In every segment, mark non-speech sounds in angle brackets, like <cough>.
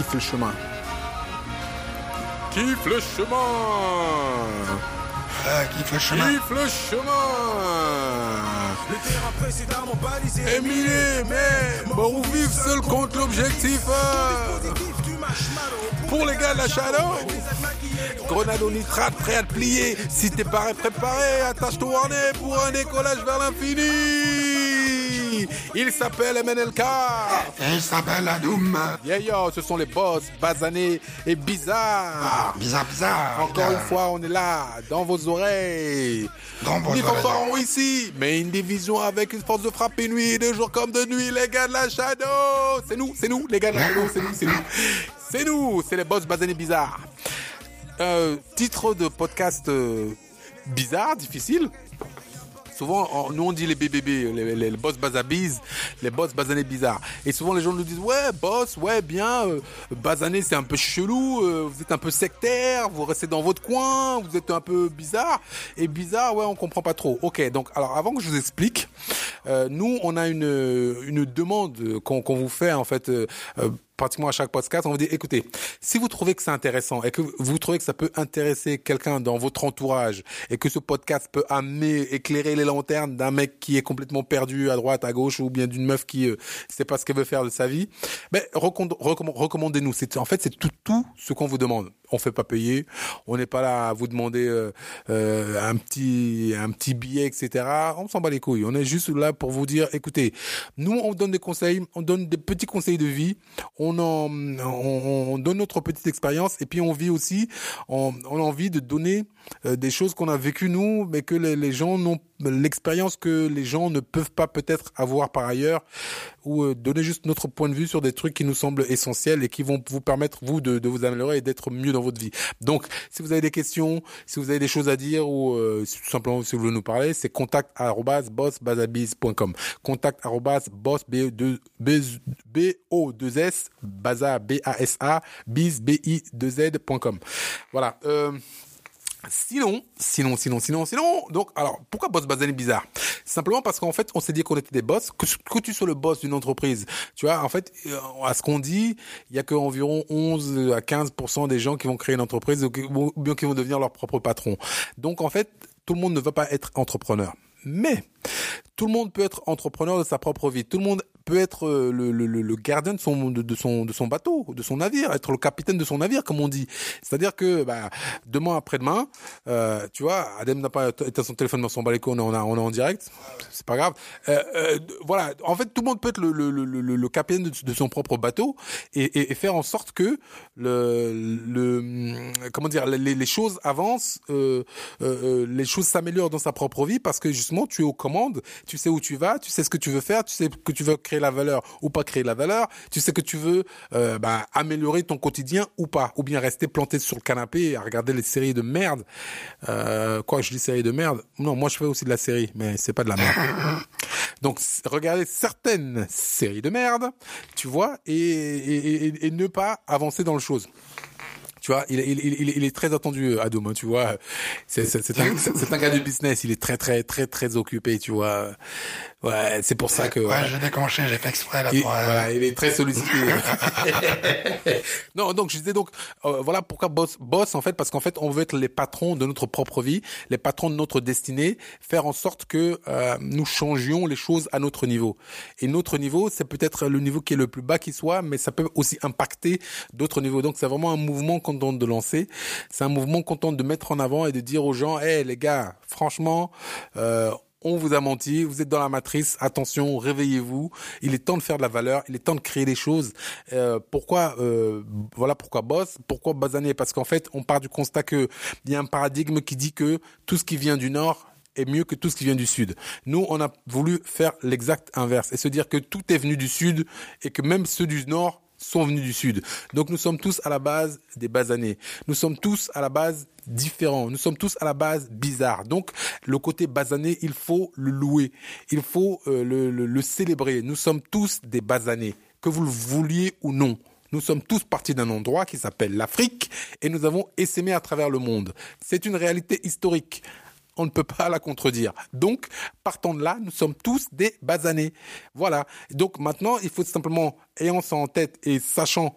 kiffe le chemin. Kiffe le chemin? Ah, kiffe le chemin? Kiffe le chemin? Mais bon vivre seul contre l'objectif. Pour les gars de la Shadow Grenade au nitrate, prêt à te plier. Si t'es pas préparé, attache ton harnais pour un décollage vers l'infini. Il s'appelle MNLK. Il s'appelle Adoum. Yeah yo, ce sont les boss basanés et bizarres. Ah, bizarre, bizarre. Encore une fois, on est là, dans vos oreilles. Dans vos oreilles. Ici, mais une division avec une force de frappe et nuit, de jour comme de nuit, les gars de la Shadow. C'est nous, c'est nous, les gars de la Shadow, c'est nous, c'est nous. C'est nous, c'est les boss basanés bizarres. Euh, titre de podcast euh, bizarre, difficile. Souvent, nous on dit les BBB, les, les, les boss basabiz, les boss basanés bizarres. Et souvent les gens nous disent ouais boss, ouais bien, euh, basané c'est un peu chelou, euh, vous êtes un peu sectaire, vous restez dans votre coin, vous êtes un peu bizarre. Et bizarre, ouais on comprend pas trop. Ok, donc alors avant que je vous explique, euh, nous on a une une demande qu'on qu'on vous fait en fait. Pratiquement à chaque podcast, on vous dit écoutez, si vous trouvez que c'est intéressant et que vous trouvez que ça peut intéresser quelqu'un dans votre entourage et que ce podcast peut amener, éclairer les lanternes d'un mec qui est complètement perdu à droite, à gauche ou bien d'une meuf qui euh, sait pas ce qu'elle veut faire de sa vie, ben recommand- recommand- recommandez-nous. En fait c'est tout ce qu'on vous demande. On fait pas payer, on n'est pas là à vous demander euh, euh, un petit un petit billet etc. On s'en bat les couilles. On est juste là pour vous dire écoutez, nous on donne des conseils, on donne des petits conseils de vie, on en on, on donne notre petite expérience et puis on vit aussi, on, on a envie de donner euh, des choses qu'on a vécues nous, mais que les, les gens n'ont l'expérience que les gens ne peuvent pas peut-être avoir par ailleurs, ou euh, donner juste notre point de vue sur des trucs qui nous semblent essentiels et qui vont vous permettre vous de, de vous améliorer et d'être mieux dans votre vie. Donc, si vous avez des questions, si vous avez des choses à dire ou euh, tout simplement si vous voulez nous parler, c'est contact bossbazabiz.com. Contact boss b 2 b b o 2 s baza b a s a biz b i 2 z.com. Voilà. Euh, Sinon, sinon, sinon, sinon, sinon, donc, alors, pourquoi boss basané bizarre? Simplement parce qu'en fait, on s'est dit qu'on était des boss, que, tu sois le boss d'une entreprise, tu vois, en fait, euh, à ce qu'on dit, il y a qu'environ 11 à 15% des gens qui vont créer une entreprise ou bien qui vont devenir leur propre patron. Donc, en fait, tout le monde ne va pas être entrepreneur. Mais, tout le monde peut être entrepreneur de sa propre vie. Tout le monde peut être euh, le, le, le- gardien de son, de, son, de son bateau, de son navire, être le capitaine de son navire, comme on dit. C'est-à-dire que bah, demain après-demain, euh, tu vois, Adem n'a pas éteint son téléphone dans son balcon, on est, en- on est en direct, c'est pas grave. Euh, euh, voilà, en fait, tout le monde peut être le, le, le, le, capitaine de, son propre bateau et, et, et faire en sorte que le, le comment dire, les, les choses avancent, euh, euh, les choses s'améliorent dans sa propre vie parce que justement, tu es aux commandes, tu sais où tu vas, tu sais ce que tu veux faire, tu sais que tu veux la valeur ou pas créer la valeur, tu sais que tu veux euh, bah, améliorer ton quotidien ou pas, ou bien rester planté sur le canapé à regarder les séries de merde. Euh, quoi, je dis séries de merde? Non, moi je fais aussi de la série, mais c'est pas de la merde. <laughs> Donc regardez certaines séries de merde, tu vois, et, et, et, et ne pas avancer dans le chose. Tu vois, il, il, il, il est très attendu, Adom, hein, tu vois. C'est c'est- c'est un, <laughs> c'est un gars du business, il est très, très, très, très occupé, tu vois. Ouais, c'est pour ça que... Ouais, j'ai déconché, j'ai fait exprès là Il, pour. euh, voilà, il est très sollicité. <laughs> <laughs> non, donc je disais donc euh, voilà pourquoi boss boss en fait parce qu'en fait on veut être les patrons de notre propre vie, les patrons de notre destinée, faire en sorte que euh, nous changions les choses à notre niveau. Et notre niveau, c'est peut-être le niveau qui est le plus bas qui soit, mais ça peut aussi impacter d'autres niveaux. Donc c'est vraiment un mouvement qu'on tente de lancer. C'est un mouvement qu'on tente de mettre en avant et de dire aux gens, hé les gars, franchement. Euh, on vous a menti, vous êtes dans la matrice, attention, réveillez-vous, il est temps de faire de la valeur, il est temps de créer des choses. Euh, pourquoi euh, voilà pourquoi boss, pourquoi basané Parce qu'en fait, on part du constat que il y a un paradigme qui dit que tout ce qui vient du nord est mieux que tout ce qui vient du sud. Nous, on a voulu faire l'exact inverse et se dire que tout est venu du sud et que même ceux du nord sont venus du sud. Donc nous sommes tous à la base des basanés. Nous sommes tous à la base différents. Nous sommes tous à la base bizarres. Donc le côté basané, il faut le louer. Il faut euh, le, le, le célébrer. Nous sommes tous des basanés, que vous le vouliez ou non. Nous sommes tous partis d'un endroit qui s'appelle l'Afrique et nous avons essaimé à travers le monde. C'est une réalité historique on ne peut pas la contredire. Donc, partant de là, nous sommes tous des basanés. Voilà. Donc maintenant, il faut simplement, ayant ça en tête et sachant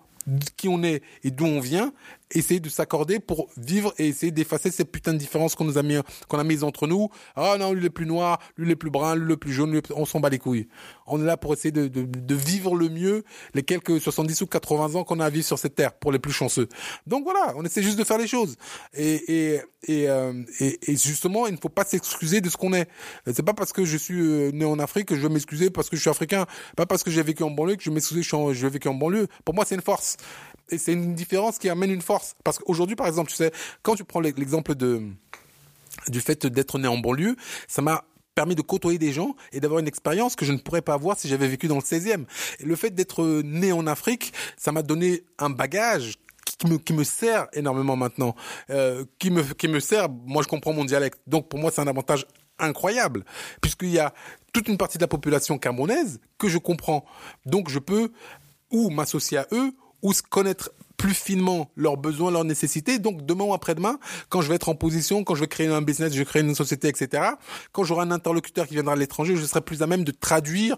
qui on est et d'où on vient, essayer de s'accorder pour vivre et essayer d'effacer ces putains de différences qu'on nous a mis, qu'on a mises entre nous. Ah non, lui il est plus noir, lui il est plus brun, lui il est plus jaune, lui, on s'en bat les couilles. On est là pour essayer de, de, de vivre le mieux les quelques 70 ou 80 ans qu'on a à vivre sur cette terre pour les plus chanceux. Donc voilà, on essaie juste de faire les choses. Et, et, et, euh, et, et justement, il ne faut pas s'excuser de ce qu'on est. C'est pas parce que je suis euh, né en Afrique que je vais m'excuser parce que je suis africain. Pas parce que j'ai vécu en banlieue que je vais m'excuser que je je vais vécu en banlieue. Pour moi, c'est une force. Et c'est une différence qui amène une force. Parce qu'aujourd'hui, par exemple, tu sais, quand tu prends l'ex- l'exemple de du fait d'être né en banlieue, ça m'a permis de côtoyer des gens et d'avoir une expérience que je ne pourrais pas avoir si j'avais vécu dans le 16e. Et le fait d'être né en Afrique, ça m'a donné un bagage qui me, qui me sert énormément maintenant, euh, qui me qui me sert. Moi, je comprends mon dialecte, donc pour moi, c'est un avantage incroyable puisqu'il y a toute une partie de la population camerounaise que je comprends. Donc, je peux ou m'associer à eux ou se connaître plus finement leurs besoins, leurs nécessités. Donc demain ou après-demain, quand je vais être en position, quand je vais créer un business, je vais créer une société, etc. Quand j'aurai un interlocuteur qui viendra de l'étranger, je serai plus à même de traduire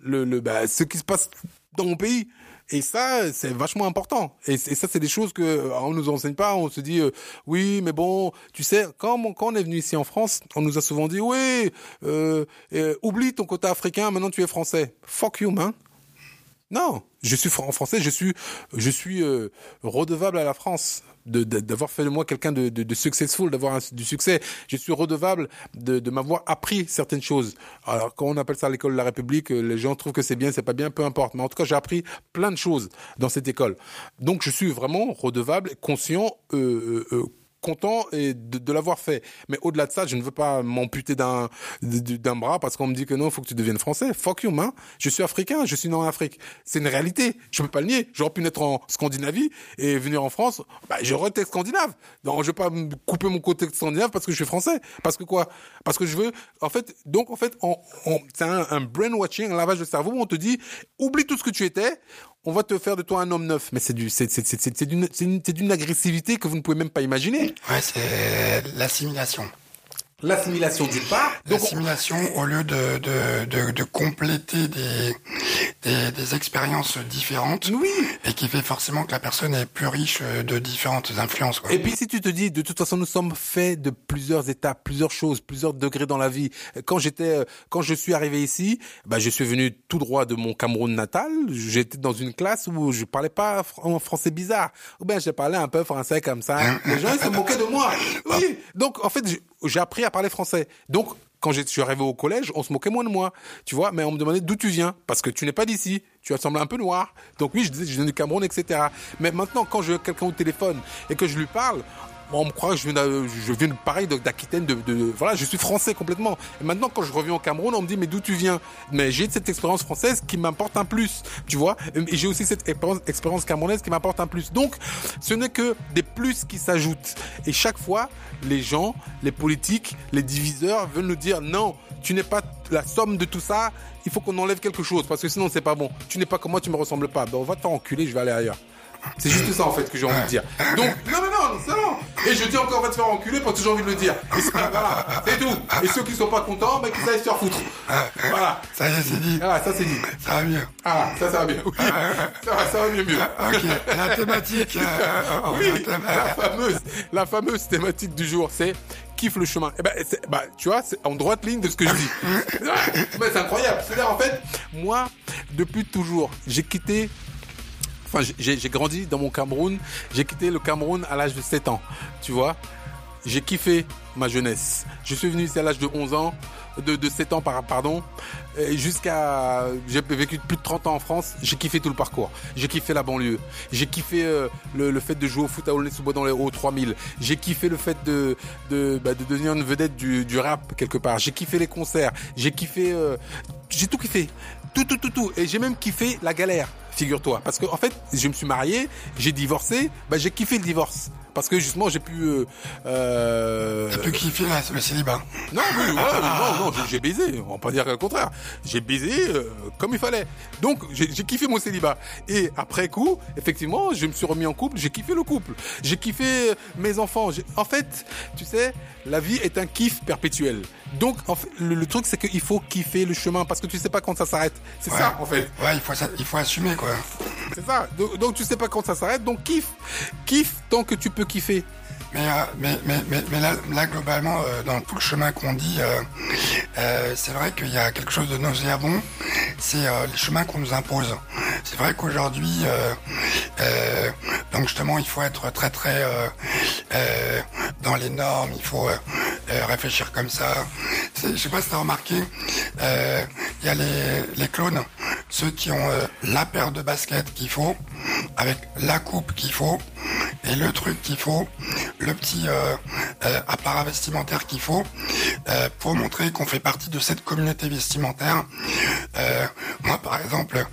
le, le bah, ce qui se passe dans mon pays. Et ça, c'est vachement important. Et, ça, c'est des choses que on nous enseigne pas. On se dit, euh, oui, mais bon, tu sais, quand, quand on est venu ici en France, on nous a souvent dit, oui, euh, euh, oublie ton côté africain, maintenant tu es français. Fuck you, man. Non, je suis en français, je suis, je suis euh, redevable à la France d'avoir fait de moi quelqu'un de, de, successful, d'avoir du succès. Je suis redevable de, m'avoir appris certaines choses. Alors quand on appelle ça l'école de la République, euh, les gens trouvent que c'est bien, c'est pas bien, peu importe. Mais en tout cas, j'ai appris plein de choses dans cette école. Donc je suis vraiment redevable, conscient. Euh, euh, content et de, l'avoir fait. Mais au-delà de ça, je ne veux pas m'amputer d'un d'un bras parce qu'on me dit que non, il faut que tu deviennes français. Fuck you, man. Je suis africain, je suis né en Afrique. C'est une réalité. Je peux pas le nier. J'aurais pu naître en Scandinavie et venir en France. Bah, j'aurais été scandinave. Donc, je vais pas me couper mon côté scandinave parce que je suis français. Parce que quoi? Parce que je veux. En fait, donc en fait, c'est un, un brainwashing, un lavage de cerveau où on te dit oublie tout ce que tu étais. On va te faire de toi un homme neuf. Mais c'est du, c'est, c'est, c'est, c'est d'une, c'est une- c'est d'une agressivité que vous ne pouvez même pas imaginer. Ouais, c'est l'assimilation. L'assimilation. Donc, on- L'assimilation au lieu de, de, de, de compléter des, des, des expériences différentes. Oui. Et qui fait forcément que la personne est plus riche euh, de différentes influences. Quoi. Et puis si tu te dis, de toute façon, nous sommes faits de plusieurs étapes, plusieurs choses, plusieurs degrés dans la vie. Quand j'étais, euh, quand je suis arrivé ici, bah, je suis venu tout droit de mon Cameroun natal. J'étais dans une classe où je parlais pas en français bizarre. Ou bien j'ai parlé un peu français comme ça. Les gens ils se moquaient de moi. Oui. Donc en fait, j'ai- appris à parler français. Donc quand je suis arrivé au collège, on se moquait moins de moi, tu vois, mais on me demandait d'où tu viens, parce que tu n'es pas d'ici, tu as semblé un peu noir. Donc oui, je disais, je viens du Cameroun, etc. Mais maintenant, quand je quelqu'un au téléphone et que je lui parle, bon, on me croit que je viens, je viens pareil d'Aquitaine, de, de, voilà, je suis français complètement. Et maintenant, quand je reviens au Cameroun, on me dit mais d'où tu viens? Mais j'ai cette expérience française qui m'apporte un plus, tu vois? Et j'ai aussi cette expérience, camerounaise qui m'apporte un plus. Donc, ce n'est que des plus qui s'ajoutent. Et chaque fois, les gens, les politiques, les diviseurs veulent nous dire non, tu n'es pas la somme de tout ça. Il faut qu'on enlève quelque chose parce que sinon c'est pas bon. Tu n'es pas comme moi, tu me ressembles pas. Ben on va te faire enculer, je vais aller ailleurs. C'est juste ça en fait que j'ai envie de dire. Donc non non non, c'est non. Et je dis encore on va te faire enculer parce que j'ai envie de le dire. Et c'est voilà, c'est tout. Et ceux qui sont pas contents, ben qu'ils aillent se faire foutre. Voilà. Ça c'est dit. Voilà, ça c'est dit. Ça va mieux. Ah, ça ça va bien. Oui. Ça va, ça va mieux mieux. Ok, la thématique. euh, Oui, la fameuse, la fameuse thématique du jour, c'est kiffe le chemin. Eh ben, bah, tu vois, c'est en droite ligne de ce que je dis. <laughs> Mais c'est incroyable. C'est-à-dire, en fait, moi, depuis toujours, j'ai quitté J'ai- grandi dans mon Cameroun. J'ai quitté le Cameroun à l'âge de 7 ans. Tu vois J'ai kiffé ma jeunesse. Je suis venu ici à l'âge de 11 ans, de, de 7 ans, par- pardon. Jusqu'à... J'ai vécu plus de 30 ans en France. J'ai kiffé tout le parcours. J'ai kiffé la banlieue. J'ai kiffé euh, le, fait de jouer au foot à Aulnay-sous-Bois dans les hauts 3000. J'ai kiffé le fait de, de, bah, de devenir une vedette du, du rap quelque part. J'ai kiffé les concerts. J'ai kiffé... euh, j'ai tout kiffé. Tout, tout, tout, tout. Et j'ai même kiffé la galère, figure-toi. Parce que en fait, je me suis marié, j'ai divorcé, bah, j'ai kiffé le divorce. Parce que justement, j'ai pu... Euh, euh, Tu kiffes la- le célibat. non, oui, ouais, non, non, j'ai- baisé. On va pas dire le contraire. J'ai baisé euh, comme il fallait. Donc, j'ai kiffé mon célibat. Et après coup, effectivement, je me suis remis en couple. J'ai kiffé le couple. J'ai kiffé euh, mes enfants. En fait, tu sais, la vie est un kiff perpétuel. Donc, en fait, le, le truc, c'est qu'il faut kiffer le chemin parce que tu sais pas quand ça s'arrête. C'est ça, en fait. Ouais, il faut, il faut assumer, quoi. C'est ça. Donc, donc, tu sais pas quand ça s'arrête, donc kiffe. Kiffe tant que tu peux Mais, euh, mais, mais, mais, mais là, là, globalement, euh, dans tout le chemin qu'on dit, euh, euh, c'est vrai qu'il y a quelque chose de nauséabond, c'est euh, les chemins qu'on nous impose. C'est vrai qu'aujourd'hui, euh, euh, donc justement, il faut être très très euh, euh, dans les normes, il faut euh, euh, réfléchir comme ça. Je sais pas si tu as remarqué, euh, il y a les, les clones, ceux qui ont euh, la paire de baskets qu'il faut, avec la coupe qu'il faut, et le truc qu'il faut, le petit euh, euh, appareil vestimentaire qu'il faut, euh, pour montrer qu'on fait partie de cette communauté vestimentaire. Euh, moi, par exemple,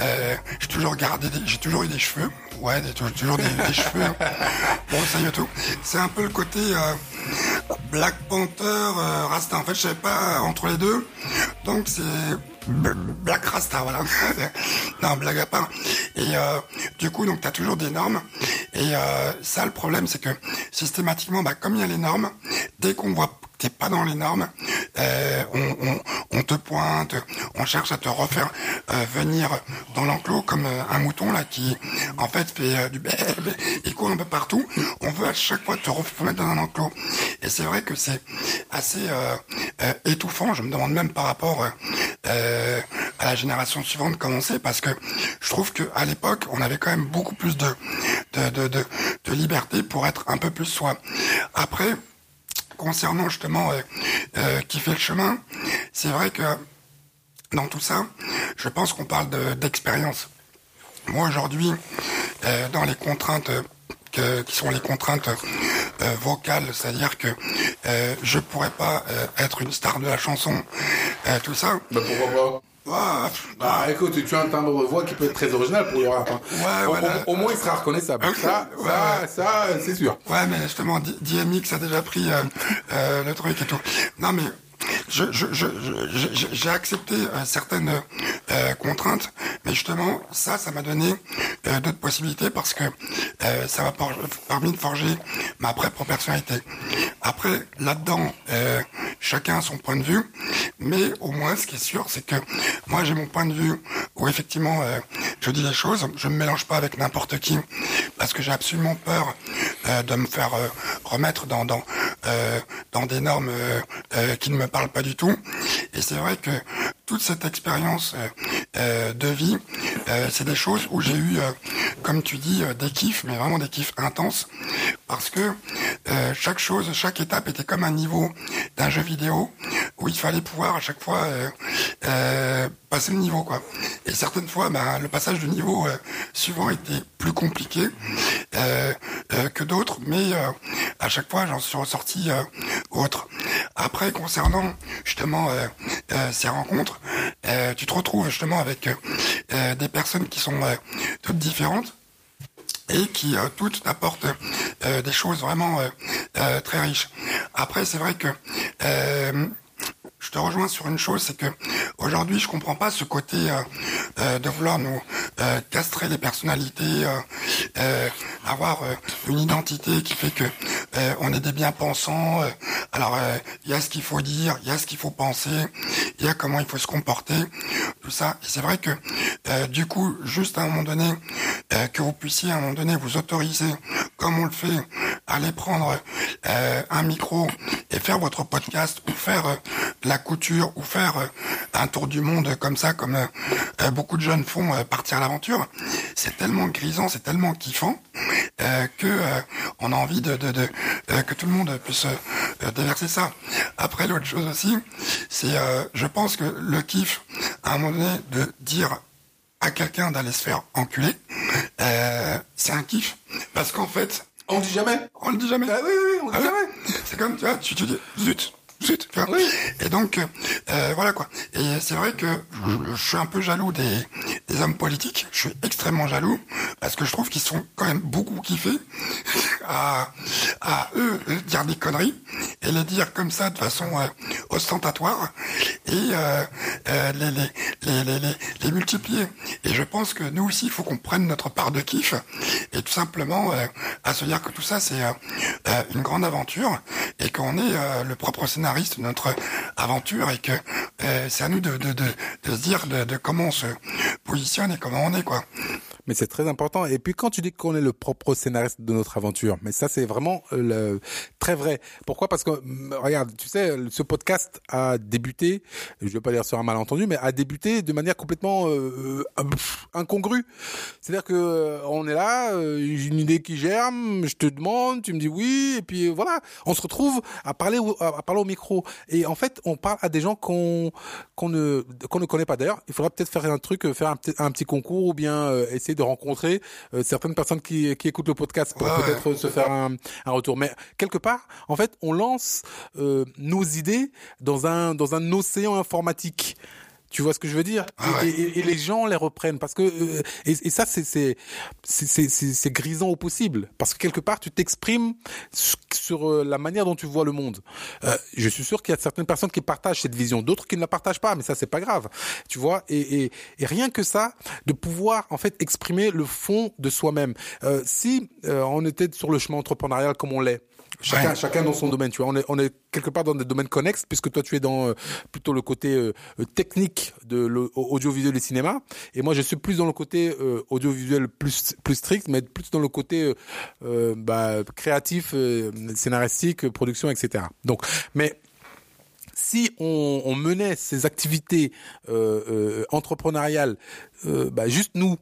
euh, j'ai toujours gardé, des- j'ai toujours eu des cheveux, ouais, des- toujours des, des cheveux. <laughs> Bon, ça y est tout. C'est un peu le côté euh, Black Panther, euh, Rasta. En fait, je savais pas entre les deux, donc c'est Black Rasta, voilà. <laughs> non, blague à part. Et euh, du coup, donc, tu as toujours des normes. Et euh, ça, le problème, c'est que systématiquement, bah, comme il y a les normes, dès qu'on voit t'es pas dans les normes, euh, on, te pointe, on cherche à te refaire euh, venir dans l'enclos comme euh, un mouton là qui, en fait, fait du bé, bé, il court un peu partout. On veut à chaque fois te remettre dans un enclos. Et c'est vrai que c'est assez étouffant. Je me demande même par rapport à la génération suivante comment c'est, parce que je trouve que à l'époque, on avait quand même beaucoup plus de, de, de liberté pour être un peu plus soi. Après, concernant justement euh, euh, qui fait le chemin, c'est vrai que dans tout ça, je pense qu'on parle de- d'expérience. Moi aujourd'hui, euh, dans les contraintes qui sont les contraintes vocales, c'est-à-dire que euh, je pourrais pas être une star de la chanson, tout ça. Bah pourquoi pas? Ouah, Bah écoute, tu as un timbre de voix qui peut être très original pour le rap. hein. Ouais, Au- voilà. au, au moins il sera reconnaissable. Ça, Ouais, ça, c'est sûr. Ouais, mais justement, DMX a déjà pris euh, euh, le truc et tout. Non, mais je, je, je, je- j'ai accepté certaines euh, contraintes, mais justement, ça, ça m'a donné euh, d'autres possibilités parce que euh, ça m'a permis de forger ma propre personnalité. Après, là-dedans, euh, chacun a son point de vue, mais au moins, ce qui est sûr, c'est que moi, j'ai mon point de vue où effectivement, euh, je dis les choses, je me mélange pas avec n'importe qui, parce que j'ai absolument peur de me faire remettre dans dans euh, dans des normes euh, euh, qui ne me parlent pas du tout. Et c'est vrai que toute cette expérience de vie, c'est des choses où j'ai eu, comme tu dis, des kiffs, mais vraiment des kiffs intenses, parce que chaque chose, chaque étape était comme un niveau d'un jeu vidéo où il fallait pouvoir à chaque fois euh, passer le niveau, quoi. Et certaines fois, bah, le passage du niveau euh, suivant était plus compliqué euh, euh, que d'autres, mais euh, à chaque fois, j'en suis ressorti autre. Après, concernant justement ces rencontres, tu te retrouves justement avec des personnes qui sont toutes différentes et qui euh, toutes apportent euh, des choses vraiment euh, très riches. Après, c'est vrai que je te rejoins sur une chose, c'est que aujourd'hui, je comprends pas ce côté euh, euh, de vouloir nous euh, castrer les personnalités, euh, euh, avoir euh, une identité qui fait que on est des bien-pensants. alors, il y a ce qu'il faut dire, il y a ce qu'il faut penser, il y a comment il faut se comporter, tout ça. Et c'est vrai que du coup, juste à un moment donné, que vous puissiez à un moment donné vous autoriser, comme on le fait, aller prendre euh, un micro et faire votre podcast ou faire euh, la couture ou faire euh, un tour du monde comme ça, comme euh, beaucoup de jeunes font, partir à l'aventure, c'est tellement grisant, c'est tellement kiffant que on a envie de, de, que tout le monde puisse déverser ça. Après, l'autre chose aussi, c'est, je pense que le kiff, à un moment donné, de dire à quelqu'un d'aller se faire enculer, euh, c'est un kiff. Parce qu'en fait, On dit jamais. on le dit jamais. Ah oui, oui, on dit Ah jamais. C'est comme, tu vois, tu te dis, zut, zut. tu vois. Oui. Et donc, euh, euh, voilà quoi. Et c'est vrai que je, je suis un peu jaloux des, des hommes politiques. Je suis extrêmement jaloux parce que je trouve qu'ils sont quand même beaucoup kiffés <laughs> à, à eux dire des conneries et les dire comme ça de façon euh, ostentatoire et euh, euh, les, les, les, les, multiplier. Et je pense que nous aussi, il faut qu'on prenne notre part de kiff et tout simplement euh, à se dire que tout ça, c'est euh, euh, une grande aventure et qu'on est euh, le propre scénariste de notre aventure et que c'est à nous de, de, de, de se dire de, de comment on se positionne et comment on est, quoi. Mais c'est très important. Et puis quand tu dis qu'on est le propre scénariste de notre aventure, mais ça c'est vraiment euh, le, très vrai. Pourquoi? Parce que mm, regarde, tu sais, ce podcast a débuté, je vais pas dire sur un malentendu, mais a débuté de manière complètement euh, euh incongrue. C'est-à-dire que euh, on est là, j'ai une idée qui germe, je te demande, tu me dis oui, et puis voilà, on se retrouve à parler à parler au micro. Et en fait, on parle à des gens qu'on qu'on ne qu'on ne connaît pas. D'ailleurs, il faudra peut-être faire un truc, faire un petit concours ou bien essayer de rencontrer certaines personnes qui qui écoutent le podcast pour peut-être se faire un, un retour. Mais quelque part, en fait, on lance euh, nos idées dans un dans un océan informatique. Tu vois ce que je veux dire ah et, et, les gens les reprennent parce que euh, et, et, ça c'est c'est c'est c'est grisant au possible parce que quelque part tu t'exprimes sur euh, la manière dont tu vois le monde. Euh, je suis sûr qu'il y a certaines personnes qui partagent cette vision, d'autres qui ne la partagent pas, mais ça c'est pas grave. Tu vois et, et, et rien que ça de pouvoir en fait exprimer le fond de soi-même. Euh, si on était sur le chemin entrepreneurial comme on l'est Chacun, chacun dans son domaine, tu vois. On est, on est quelque part dans des domaines connexes, puisque toi, tu es dans euh, plutôt le côté euh, euh, technique de l'audiovisuel et cinéma, et moi, je suis plus dans le côté audiovisuel plus plus strict, mais plus dans le côté bah, créatif, scénaristique, production, etc. Donc, mais si on, on menait ces activités entrepreneuriales, bah, juste nous,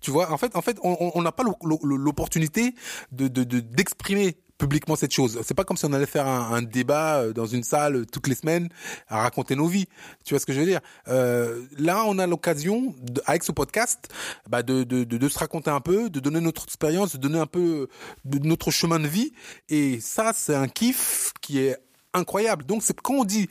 tu vois, en fait, en fait, on n'a pas l'opportunité de d'exprimer publiquement cette chose. C'est pas comme si on allait faire un, débat euh, dans une salle euh, toutes les semaines à raconter nos vies. Tu vois ce que je veux dire? Euh, Là, on a l'occasion, avec ce podcast, bah de, de, de, se raconter un peu, de donner notre expérience, de donner un peu notre chemin de vie. Et ça, c'est un kiff qui est incroyable. Donc, c'est quand on dit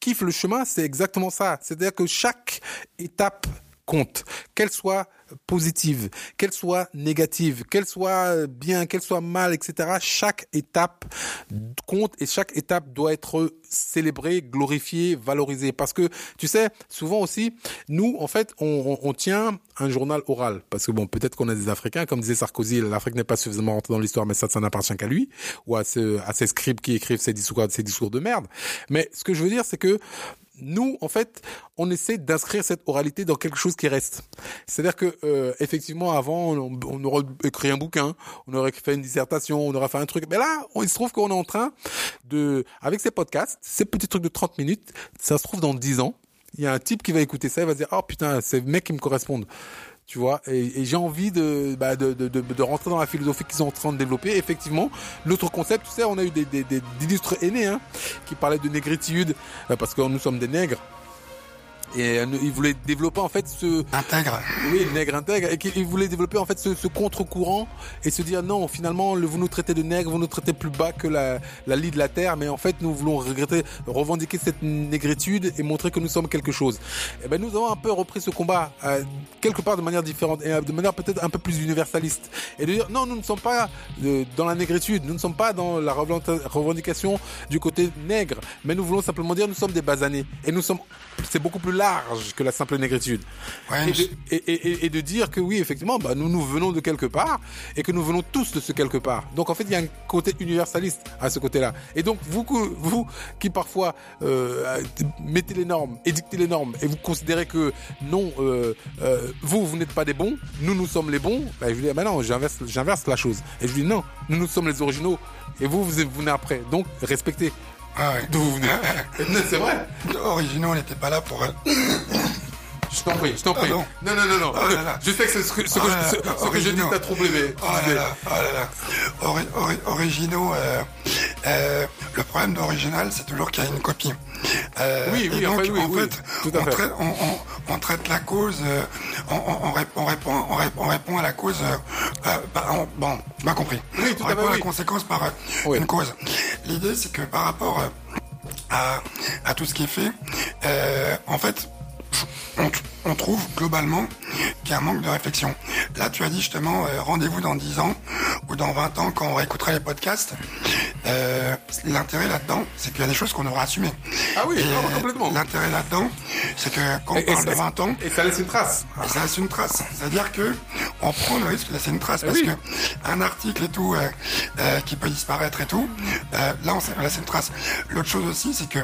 kiff le chemin, c'est exactement ça. C'est-à-dire que chaque étape compte, qu'elle soit positive, qu'elle soit négative, qu'elle soit bien, qu'elle soit mal, etc. Chaque étape compte et chaque étape doit être célébrée, glorifiée, valorisée. Parce que, tu sais, souvent aussi, nous, en fait, on, on, tient un journal oral. Parce que bon, peut-être qu'on a des Africains, comme disait Sarkozy, l'Afrique n'est pas suffisamment rentrée dans l'histoire, mais ça, ça n'appartient qu'à lui, ou à, ce, à ces scribes qui écrivent ces discours, ces discours de merde. Mais ce que je veux dire, c'est que nous, en fait, on essaie d'inscrire cette oralité dans quelque chose qui reste. C'est-à-dire que euh, effectivement, avant, on, aurait écrit un bouquin, on aurait fait une dissertation, on aurait fait un truc. Mais là, il se trouve qu'on est en train de, avec ces podcasts, ces petits trucs de 30 minutes, ça se trouve dans 10 ans, il y a un type qui va écouter ça, il va se dire, oh putain, c'est le mec qui me correspondent tu vois. Et, j'ai envie de, bah, de, de, de, rentrer dans la philosophie qu'ils sont en train de développer. Effectivement, l'autre concept, tu sais, on a eu des, des, d'illustres aînés hein, qui parlaient de négritude, euh, parce que nous sommes des nègres et il voulait développer en fait ce intègre. Oui nègre intègre. Et qu'il voulait développer en fait ce, ce contre-courant et se dire non finalement le, vous nous traitez de nègre vous nous traitez plus bas que la, la lie de la terre mais en fait nous voulons regretter revendiquer cette négritude et montrer que nous sommes quelque chose. Et eh ben nous avons un peu repris ce combat euh, quelque part de manière différente et euh, de manière peut-être un peu plus universaliste. Et de dire non nous ne sommes pas euh, dans la négritude. Nous ne sommes pas dans la revendication du côté nègre. Mais nous voulons simplement dire nous sommes des basanés et nous sommes c'est beaucoup plus large que la simple négritude. Ouais, et, de, et, et, et, de, dire que oui, effectivement, bah, nous nous venons de quelque part et que nous venons tous de ce quelque part. Donc en fait, il y a un côté universaliste à ce côté-là. Et donc vous, vous qui parfois euh, mettez les normes, édictez les normes et vous considérez que non, euh, euh, vous, vous n'êtes pas des bons, nous, nous sommes les bons, bah, je vous dis, bah non, j'inverse, j'inverse la chose. Et je dis non, nous, nous sommes les originaux et vous, vous venez après. Donc respectez. Ah ouais. D'où vous venez. <laughs> c'est vrai. Originaux, on n'était pas là pour. Je t'en prie, je t'en prie. Ah non. non, non, non, non. Oh là là. Je sais que c'est ce que, ce Oh que, là là. ce, ce que je Originaux. dis t'a troublé, mais. Oh là là, oh là là. Ori- ori- originaux, euh, euh, le problème d'original, c'est toujours qu'il y a une copie. Euh, Oui, oui, donc, enfin, oui, en oui, fait, on, fait. Traite, on, on- on traite la cause, euh, on, on- on rép- on répond, on, rép- on répond à la cause, euh, euh, par- on- bon, tu m'as compris. On fait, répond à la conséquence par euh, une cause. L'idée, c'est que par rapport euh, à, à tout ce qui est fait, euh, en fait, on, on trouve globalement qu'il y a un manque de réflexion. Là, tu as dit justement euh, rendez-vous dans 10 ans ou dans 20 ans quand on réécoutera les podcasts. Euh, L'intérêt là-dedans, c'est qu'il y a des choses qu'on aura assumées. Ah oui, non, complètement. L'intérêt là-dedans, c'est que quand on Et- parle de ça- 20 ans, Et ça laisse une trace. et ça laisse une trace. C'est-à-dire que on prend le risque de laisser une trace Eh parce oui. que un article et tout euh, euh, qui peut disparaître et tout, euh, là on, sait- on laisse une trace. L'autre chose aussi, c'est que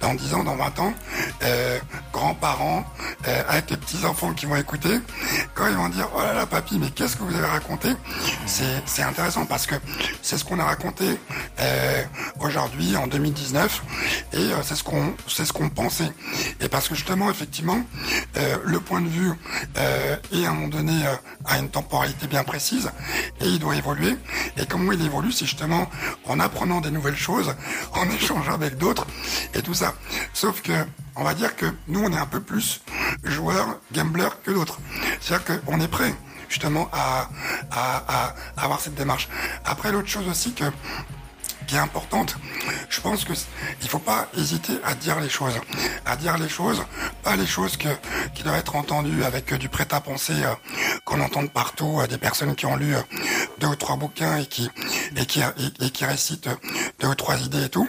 dans 10 ans, dans 20 ans, euh, grands-parents, euh, avec les petits-enfants qui vont écouter, quand ils vont dire « Oh là là, papy, mais qu'est-ce que vous avez raconté ?» C'est intéressant parce que c'est ce qu'on a raconté euh, aujourd'hui, en 2019, et c'est ce qu'on c'est ce qu'on pensait. Et parce que justement, effectivement, euh, le point de vue euh, est à un moment donné à temporalité bien précise, et il doit évoluer. Et comment il évolue, c'est justement en apprenant des nouvelles choses, en échangeant avec d'autres, et tout ça. Sauf que on va dire que nous, on est un peu plus joueurs, gamblers que d'autres. C'est-à-dire qu'on est prêt justement à, avoir cette démarche. Après, l'autre chose aussi que qui est importante. Je pense que il faut pas hésiter à dire les choses, à dire les choses, pas les choses que qui doivent être entendues avec du prêt-à-penser euh, qu'on entend partout, euh, des personnes qui ont lu euh, deux ou trois bouquins et qui et qui et, qui récitent deux ou trois idées et tout.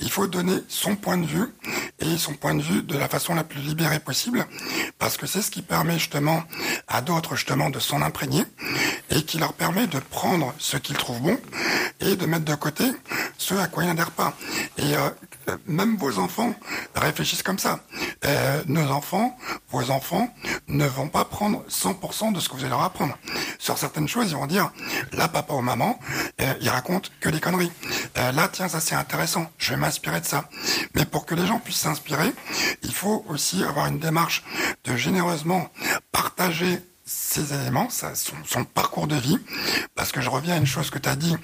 Il faut donner son point de vue et son point de vue de la façon la plus libérée possible, parce que c'est ce qui permet justement à d'autres justement de s'en imprégner et qui leur permet de prendre ce qu'ils trouvent bon et de mettre de côté ce à quoi ils n'adhèrent pas. Et euh, même vos enfants réfléchissent comme ça. Euh, nos enfants, vos enfants, ne vont pas prendre 100% de ce que vous allez leur apprendre. Sur certaines choses, ils vont dire, là, papa ou maman, euh, ils racontent que des conneries. Euh, là, tiens, ça c'est intéressant, je vais m'inspirer de ça. Mais pour que les gens puissent s'inspirer, il faut aussi avoir une démarche de généreusement partager ces éléments, ça, son, son, parcours de vie, parce que je reviens à une chose que tu as dit,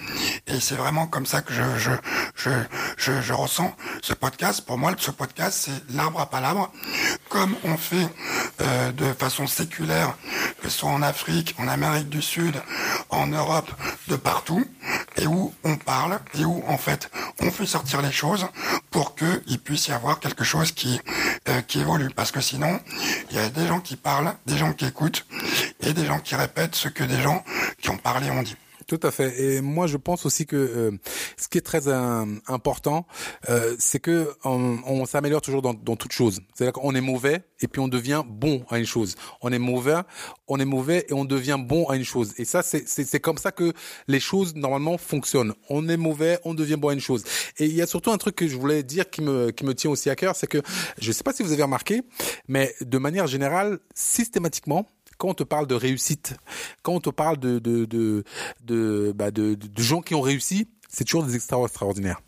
et c'est vraiment comme ça que je, je, je, je, je ressens ce podcast. Pour moi, ce podcast, c'est l'arbre à palabre, comme on fait euh, de façon séculaire, que ce soit en Afrique, en Amérique du Sud, en Europe, de partout, et où on parle, et où en fait on fait sortir les choses pour qu'il puisse y avoir quelque chose qui, euh, qui évolue. Parce que sinon, il y a des gens qui parlent, des gens qui écoutent, et des gens qui répètent ce que des gens qui ont parlé ont dit. Tout à fait. Et moi, je pense aussi que euh, ce qui est très important, euh, c'est que on, s'améliore toujours dans, dans toute chose. C'est-à-dire qu'on est mauvais et puis on devient bon à une chose. On est mauvais, on est mauvais et on devient bon à une chose. Et ça, c'est c'est comme ça que les choses normalement fonctionnent. On est mauvais, on devient bon à une chose. Et il y a surtout un truc que je voulais dire qui me qui me tient aussi à cœur, c'est que je ne sais pas si vous avez remarqué, mais de manière générale, systématiquement quand on te parle de réussite, quand on te parle bah de gens qui ont réussi, c'est toujours des histoires extraordinaires.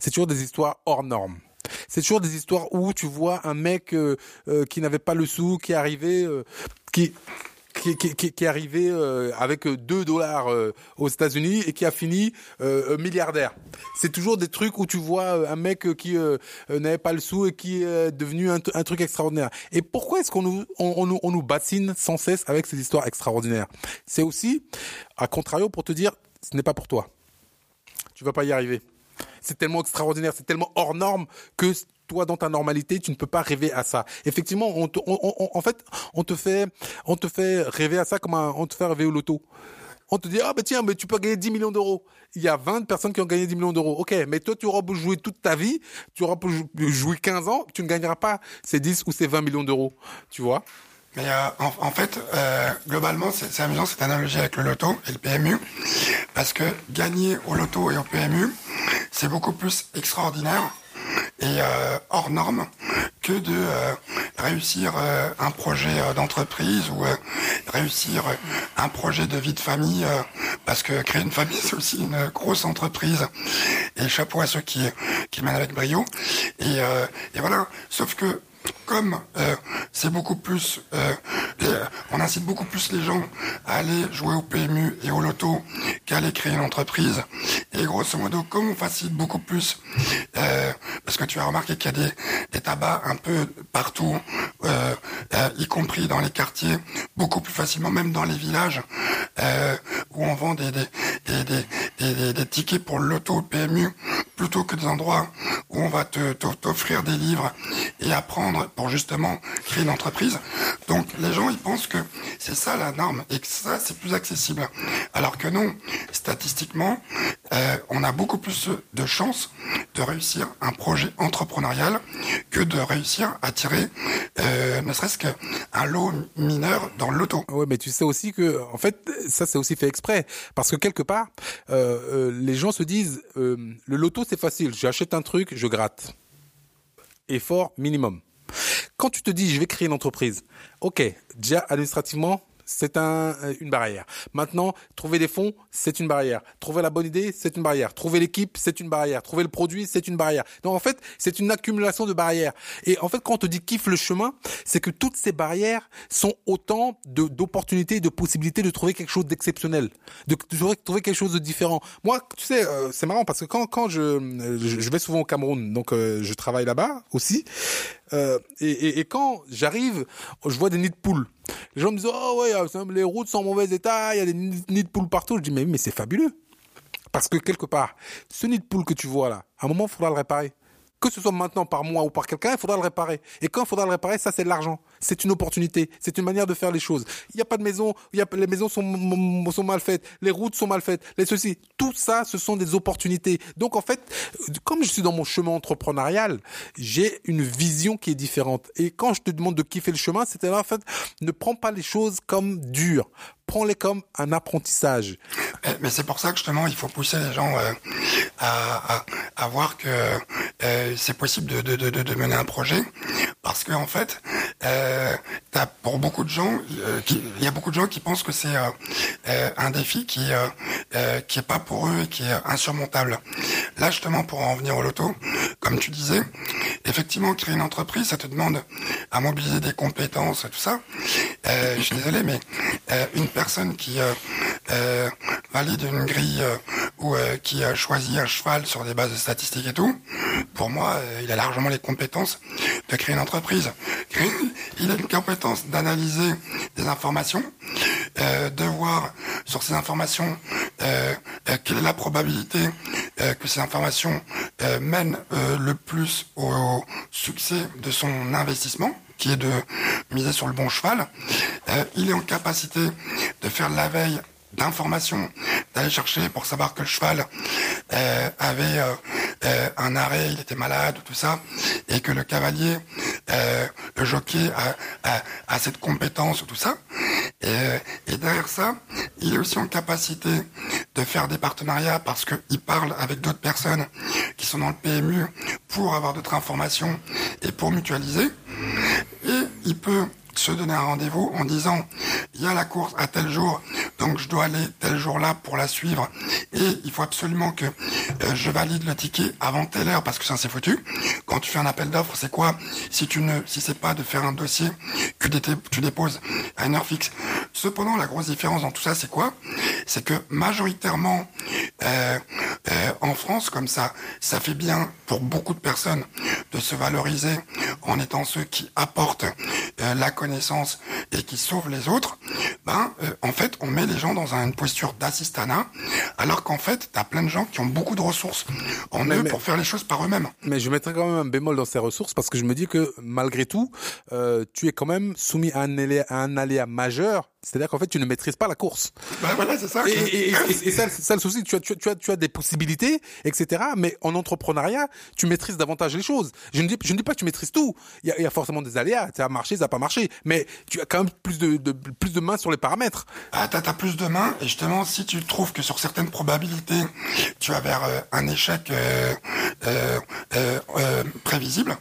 C'est toujours des histoires hors normes. C'est toujours des histoires où tu vois un mec euh, euh, qui n'avait pas le sou, qui est arrivé, euh, qui qui, est arrivé euh, avec 2 dollars euh, aux États-Unis et qui a fini euh, milliardaire. C'est toujours des trucs où tu vois un mec qui n'avait pas le sou et qui est devenu un, truc extraordinaire. Et pourquoi est-ce qu'on nous on, on, nous on nous bassine sans cesse avec ces histoires extraordinaires? C'est aussi, à contrario, pour te dire, ce n'est pas pour toi. Tu vas pas y arriver. C'est tellement extraordinaire, c'est tellement hors norme que toi dans ta normalité, tu ne peux pas rêver à ça. Effectivement, on, te, en fait, on te fait, on te fait rêver à ça comme on te fait rêver au loto. On te dit, ah ben tiens, mais tu peux gagner 10 millions d'euros. Il y a 20 personnes qui ont gagné 10 millions d'euros. Ok, mais toi, tu auras beau jouer toute ta vie, tu auras beau jouer 15 ans, tu ne gagneras pas ces 10 ou ces 20 millions d'euros. Tu vois? Mais euh, en, en, fait, euh, globalement, c'est amusant cette analogie avec le loto et le PMU, parce que gagner au loto et au PMU, c'est beaucoup plus extraordinaire et euh, hors norme que de euh, réussir euh, un projet d'entreprise ou réussir un projet de vie de famille parce que créer une famille <laughs> c'est aussi une grosse entreprise. Et chapeau à ceux qui qui mènent avec brio. Et, et voilà. Sauf que comme euh, c'est beaucoup plus, euh, on incite beaucoup plus les gens à aller jouer au PMU et au loto qu'à aller créer une entreprise. Et grosso modo, comme on facilite beaucoup plus, euh, parce que tu as remarqué qu'il y a des, tabacs un peu partout, euh, euh, y compris dans les quartiers, beaucoup plus facilement, même dans les villages, euh, où on vend des, des, tickets pour le loto, le PMU, plutôt que des endroits où on va te t'offrir des livres et apprendre pour justement créer une entreprise. Donc les gens ils pensent que c'est ça la norme et que ça c'est plus accessible. Alors que non, statistiquement, euh, on a beaucoup plus de chances de réussir un projet entrepreneurial que de réussir à tirer euh, ne serait-ce qu'un lot mineur dans l'auto. Oui, mais tu sais aussi que en fait ça c'est aussi fait exprès parce que quelque part euh, euh les gens se disent euh, le loto c'est facile, j'achète un truc, je gratte. effort minimum. Quand tu te dis, je vais créer une entreprise, ok, déjà administrativement, c'est un, euh, une barrière. Maintenant, trouver des fonds, c'est une barrière. Trouver la bonne idée, c'est une barrière. Trouver l'équipe, c'est une barrière. Trouver le produit, c'est une barrière. Donc en fait, c'est une accumulation de barrières. Et en fait, quand on te dit kiffe le chemin, c'est que toutes ces barrières sont autant d'opportunités, de possibilités de trouver quelque chose d'exceptionnel, de, trouver quelque chose de différent. Moi, tu sais, euh, c'est marrant parce que quand quand je je vais souvent au Cameroun, donc euh, je travaille là-bas aussi. Euh, et, quand j'arrive, je vois des nids de poules. Les gens me disent, oh ouais, les routes sont en mauvais état, il y a des nids de poules partout. Je dis, mais, mais c'est fabuleux. Parce que quelque part, ce nid de poule que tu vois là, à un moment, il faudra le réparer que ce soit maintenant par moi ou par quelqu'un, il faudra le réparer. Et quand il faudra le réparer, ça c'est de l'argent. C'est une opportunité. C'est une manière de faire les choses. Il n'y a pas de maison, les maisons sont, mal faites, les routes sont mal faites, les ceci. Tout ça, ce sont des opportunités. Donc en fait, comme je suis dans mon chemin entrepreneurial, j'ai une vision qui est différente. Et quand je te demande de kiffer le chemin, c'est en fait, ne prends pas les choses comme dures prends-les comme un apprentissage. Mais c'est pour ça que justement, il faut pousser les gens euh, à, à, à, voir que euh, c'est possible de, de, de, de, mener un projet, parce que en fait, euh, pour beaucoup de gens, euh, il y a beaucoup de gens qui pensent que c'est euh, un défi qui qui est pas pour eux et qui est insurmontable. Là, justement, pour en venir au loto, comme tu disais, effectivement, créer une entreprise, ça te demande à mobiliser des compétences, et tout ça. je suis désolé, mais une personne qui valide une grille ou qui a choisi un cheval sur des bases de statistiques et tout, pour moi, il a largement les compétences de créer une entreprise. Il a une compétence d'analyser des informations, euh, de voir sur ces informations euh, euh, quelle est la probabilité que ces informations mènent le plus au succès de son investissement qui est de miser sur le bon cheval. il est en capacité de faire la veille d'informations, d'aller chercher pour savoir que le cheval euh, avait euh, euh, un arrêt, il était malade, tout ça, et que le cavalier, le jockey a, a, cette compétence, tout ça. Et, et, derrière ça, il est aussi en capacité de faire des partenariats parce qu'il parle avec d'autres personnes qui sont dans le PMU pour avoir d'autres informations et pour mutualiser. Et il peut se donner un rendez-vous en disant il y a la course à tel jour, donc je dois aller tel jour-là pour la suivre et il faut absolument que euh, je valide le ticket avant telle heure parce que ça c'est foutu. Quand tu fais un appel d'offres, c'est quoi? Si tu ne, si c'est pas de faire un dossier que tu déposes à une heure fixe. Cependant, la grosse différence dans tout ça, c'est quoi? C'est que majoritairement euh, euh, en France, comme ça, ça fait bien pour beaucoup de personnes de se valoriser en étant ceux qui apportent la connaissance et qui sauvent les autres, ben, euh, en fait, on met les gens dans une posture d'assistanat, alors qu'en fait, tu as plein de gens qui ont beaucoup de ressources en eux pour faire les choses par eux-mêmes. Mais je mettrais quand même un bémol dans ces ressources parce que je me dis que malgré tout, euh, tu es quand même soumis à un aléa, à un aléa majeur c'est-à-dire qu'en fait, tu ne maîtrises pas la course. Ben voilà, c'est ça. Et, et, et, ça, ça le souci. Tu as, tu, as, tu as des possibilités, etc. Mais en entrepreneuriat, tu maîtrises davantage les choses. Je ne dis, je ne dis pas que tu maîtrises tout. Il y a, il y a forcément des aléas. Ça a marché, ça n'a pas marché. Mais tu as quand même plus de, de plus de mains sur les paramètres. Ah, t'as, as plus de mains. Et justement, si tu trouves que sur certaines probabilités, tu as vers euh, un échec euh, euh, euh, euh prévisible,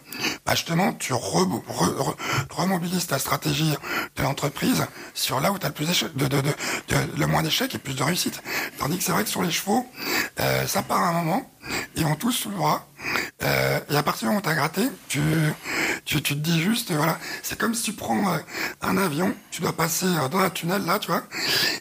bah justement, tu remobilises ta stratégie de l'entreprise sur là où tu as le moins d'échecs et plus de réussite. Tandis que c'est vrai que sur les chevaux, euh, ça part à un moment, ils vont tous sous le bras. Euh, et à partir du moment où tu as gratté, tu, tu, tu, te dis juste, voilà, c'est comme si tu prends euh, un avion, tu dois passer euh, dans un tunnel là, tu vois,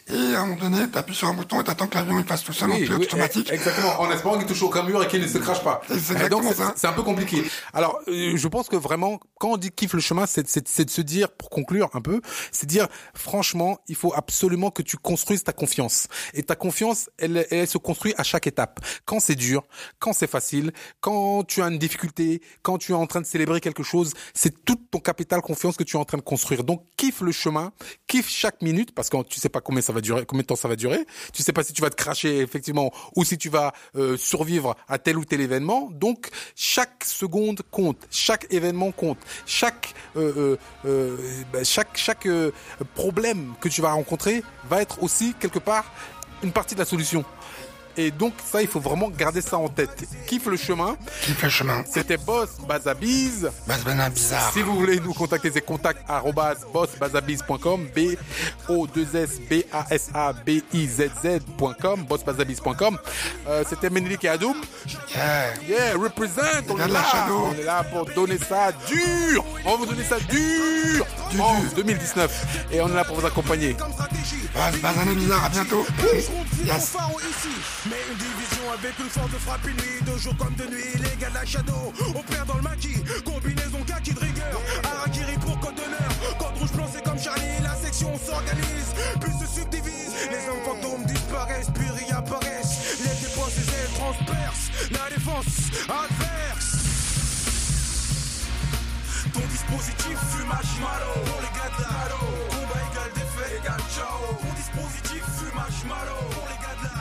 et à un moment donné, tu appuies sur un bouton et tu attends que l'avion il passe tout seul en pilote automatique. Exactement, en espérant qu'il touche aucun mur et qu'il ne se crache pas. C'est donc c'est un peu compliqué. Alors, je pense que vraiment, quand on dit kiffe le chemin, c'est de se dire, pour conclure un peu, c'est dire, franchement, il faut absolument que tu construises ta confiance. Et ta confiance, elle, elle se construit à chaque étape. Quand c'est dur, quand c'est facile, quand tu as une difficulté, quand tu es en train de célébrer quelque chose, c'est tout ton capital confiance que tu es en train de construire. Donc kiffe le chemin, kiffe chaque minute parce que tu sais pas combien ça va durer, combien de temps ça va durer. Tu sais pas si tu vas te cracher effectivement ou si tu vas euh, survivre à tel ou tel événement. Donc chaque seconde compte, chaque événement compte, chaque euh, euh, bah, chaque chaque problème que tu vas rencontrer va être aussi quelque part une partie de la solution Et donc ça, il faut vraiment garder ça en tête. Kiffe le chemin. Kiffe le chemin. C'était Boss Bazabiz. Bizarre. Si vous voulez nous contacter, c'est contact bossbazabiz.com b o 2 s b a s a b i z z.com bossbazabiz.com. Euh, C'était Menelik et Adoum. Yeah. Yeah, represent, on est là. On est là pour donner ça dur. On va vous donner ça dur. En 2019. Et on est là pour vous accompagner. Banana Bizarre, à bientôt. Yes. Ici, mais une division avec une force de frappe nuit, de jour comme de nuit, les gars de la Shadow, opère dans le maquis, combinaison kaki de rigueur, Harakiri pour code d'honneur, code rouge blanc c'est comme Charlie, la section s'organise, puis se subdivise, les hommes fantômes disparaissent, puis réapparaissent, les dépenses ailes transpercent, la défense adverse. Ton dispositif fumage malo, pour les fais les gars, ciao. On dise positif, fut. Pour les gars de la